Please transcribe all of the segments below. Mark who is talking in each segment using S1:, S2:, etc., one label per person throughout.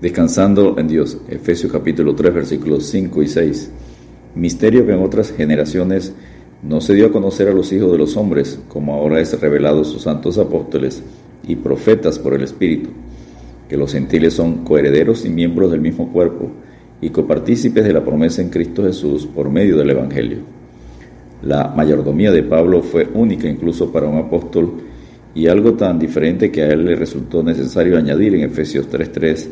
S1: Descansando en Dios, Efesios capítulo 3 versículos 5 y 6. Misterio que en otras generaciones no se dio a conocer a los hijos de los hombres, como ahora es revelado sus santos apóstoles y profetas por el Espíritu, que los gentiles son coherederos y miembros del mismo cuerpo y copartícipes de la promesa en Cristo Jesús por medio del Evangelio. La mayordomía de Pablo fue única incluso para un apóstol y algo tan diferente que a él le resultó necesario añadir en Efesios 3.3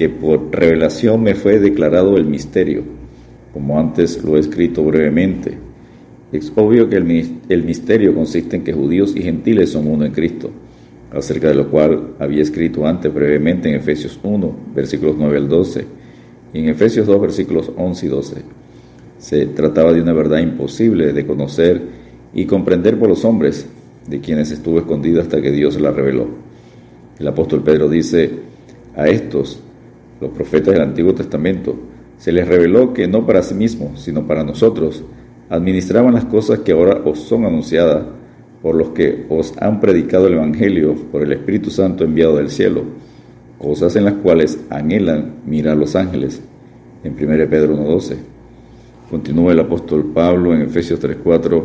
S1: que por revelación me fue declarado el misterio, como antes lo he escrito brevemente. Es obvio que el, misterio consiste en que judíos y gentiles son uno en Cristo, acerca de lo cual había escrito antes brevemente en Efesios 1, versículos 9 al 12, y en Efesios 2, versículos 11 y 12. Se trataba de una verdad imposible de conocer y comprender por los hombres, de quienes estuvo escondida hasta que Dios la reveló. El apóstol Pedro dice, a estos, los profetas del Antiguo Testamento, se les reveló que no para sí mismos, sino para nosotros, administraban las cosas que ahora os son anunciadas por los que os han predicado el Evangelio por el Espíritu Santo enviado del cielo, cosas en las cuales anhelan mirar los ángeles, en 1 Pedro 1.12. Continúa el apóstol Pablo en Efesios 3.4,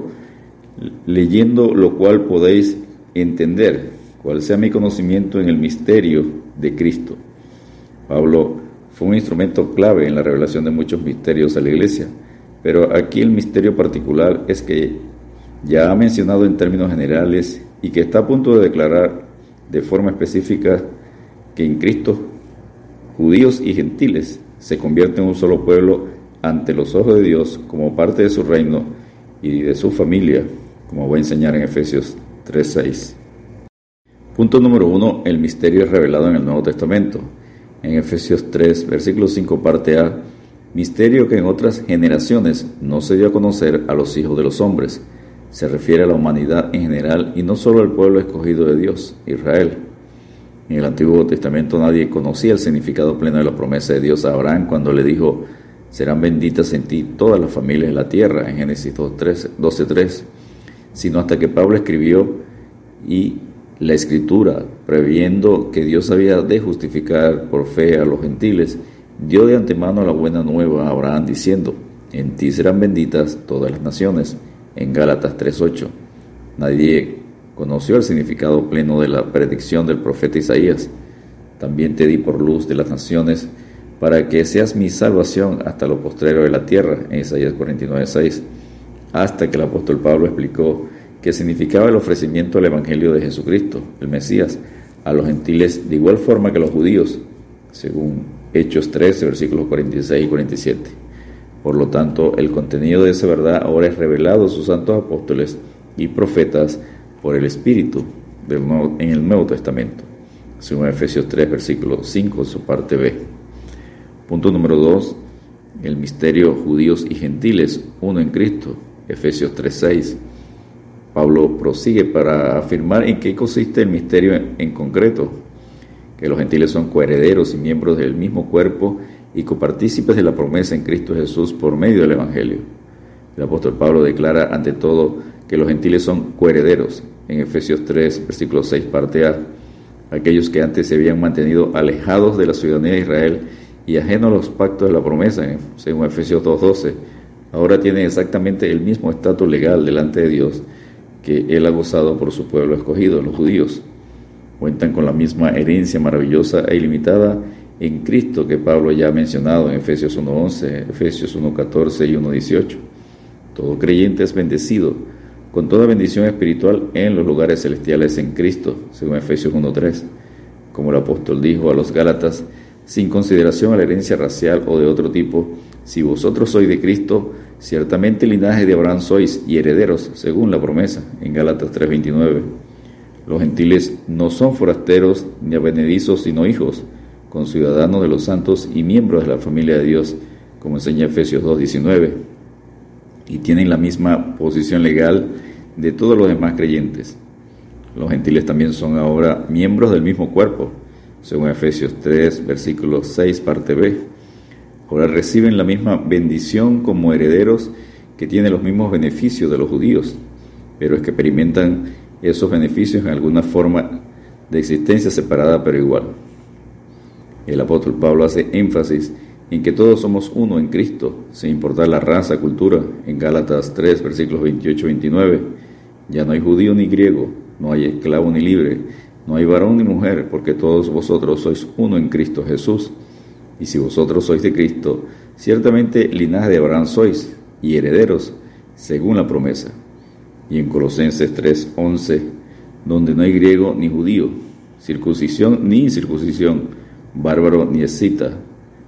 S1: leyendo lo cual podéis entender cuál sea mi conocimiento en el misterio de Cristo Pablo fue un instrumento clave en la revelación de muchos misterios a la iglesia, pero aquí el misterio particular es que ya ha mencionado en términos generales y que está a punto de declarar de forma específica que en Cristo judíos y gentiles se convierten en un solo pueblo ante los ojos de Dios como parte de su reino y de su familia, como voy a enseñar en Efesios 3.6. Punto número uno, el misterio es revelado en el Nuevo Testamento en Efesios 3, versículo 5, parte A, misterio que en otras generaciones no se dio a conocer a los hijos de los hombres. Se refiere a la humanidad en general y no solo al pueblo escogido de Dios, Israel. En el Antiguo Testamento nadie conocía el significado pleno de la promesa de Dios a Abraham cuando le dijo, serán benditas en ti todas las familias de la tierra, en Génesis 12.3, sino hasta que Pablo escribió y la escritura, previendo que Dios había de justificar por fe a los gentiles, dio de antemano la buena nueva a Abraham diciendo, en ti serán benditas todas las naciones, en Gálatas 3.8. Nadie conoció el significado pleno de la predicción del profeta Isaías. También te di por luz de las naciones, para que seas mi salvación hasta lo postrero de la tierra, en Isaías 49.6. Hasta que el apóstol Pablo explicó que significaba el ofrecimiento del Evangelio de Jesucristo, el Mesías, a los gentiles de igual forma que a los judíos, según Hechos 13, versículos 46 y 47. Por lo tanto, el contenido de esa verdad ahora es revelado a sus santos apóstoles y profetas por el Espíritu en el Nuevo Testamento, según Efesios 3, versículo 5, su parte B. Punto número 2. El misterio judíos y gentiles, uno en Cristo, Efesios 3, 6 Pablo prosigue para afirmar en qué consiste el misterio en, concreto, que los gentiles son coherederos y miembros del mismo cuerpo y copartícipes de la promesa en Cristo Jesús por medio del Evangelio. El apóstol Pablo declara ante todo que los gentiles son coherederos, en Efesios 3, versículo 6, parte A, aquellos que antes se habían mantenido alejados de la ciudadanía de Israel y ajenos a los pactos de la promesa, según Efesios 2.12, ahora tienen exactamente el mismo estatus legal delante de Dios que él ha gozado por su pueblo escogido, los judíos. Cuentan con la misma herencia maravillosa e ilimitada en Cristo que Pablo ya ha mencionado en Efesios 1.11, Efesios 1.14 y 1.18. Todo creyente es bendecido con toda bendición espiritual en los lugares celestiales en Cristo, según Efesios 1.3. Como el apóstol dijo a los Gálatas, sin consideración a la herencia racial o de otro tipo, si vosotros sois de Cristo, ciertamente linaje de Abraham sois y herederos, según la promesa, en Gálatas 3:29. Los gentiles no son forasteros ni avenedizos, sino hijos, con ciudadanos de los santos y miembros de la familia de Dios, como enseña Efesios 2:19, y tienen la misma posición legal de todos los demás creyentes. Los gentiles también son ahora miembros del mismo cuerpo, según Efesios 3, versículo 6, parte B. Ahora reciben la misma bendición como herederos que tienen los mismos beneficios de los judíos, pero es que experimentan esos beneficios en alguna forma de existencia separada pero igual. El apóstol Pablo hace énfasis en que todos somos uno en Cristo, sin importar la raza, cultura. En Gálatas 3, versículos 28-29, ya no hay judío ni griego, no hay esclavo ni libre, no hay varón ni mujer, porque todos vosotros sois uno en Cristo Jesús. Y si vosotros sois de Cristo, ciertamente linaje de Abraham sois y herederos, según la promesa. Y en Colosenses 3, 11, donde no hay griego ni judío, circuncisión ni incircuncisión, bárbaro ni escita,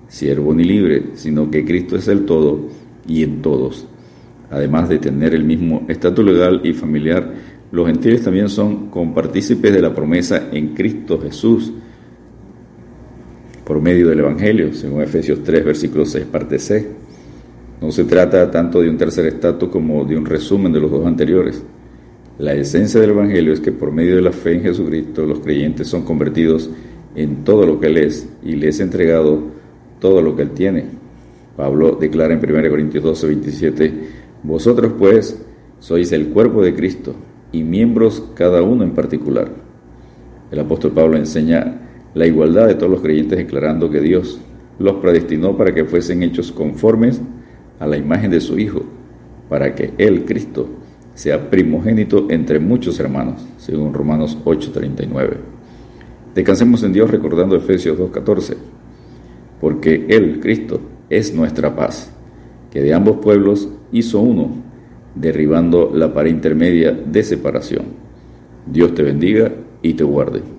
S1: siervo ni libre, sino que Cristo es el todo y en todos. Además de tener el mismo estatus legal y familiar, los gentiles también son compartícipes de la promesa en Cristo Jesús por medio del Evangelio, según Efesios 3, versículo 6, parte C. No se trata tanto de un tercer estatus como de un resumen de los dos anteriores. La esencia del Evangelio es que por medio de la fe en Jesucristo los creyentes son convertidos en todo lo que Él es y le es entregado todo lo que Él tiene. Pablo declara en 1 Corintios 12, 27, Vosotros pues sois el cuerpo de Cristo y miembros cada uno en particular. El apóstol Pablo enseña la igualdad de todos los creyentes declarando que Dios los predestinó para que fuesen hechos conformes a la imagen de su Hijo, para que Él, Cristo, sea primogénito entre muchos hermanos, según Romanos 8:39. Descansemos en Dios recordando Efesios 2:14, porque Él, Cristo, es nuestra paz, que de ambos pueblos hizo uno, derribando la pared intermedia de separación. Dios te bendiga y te guarde.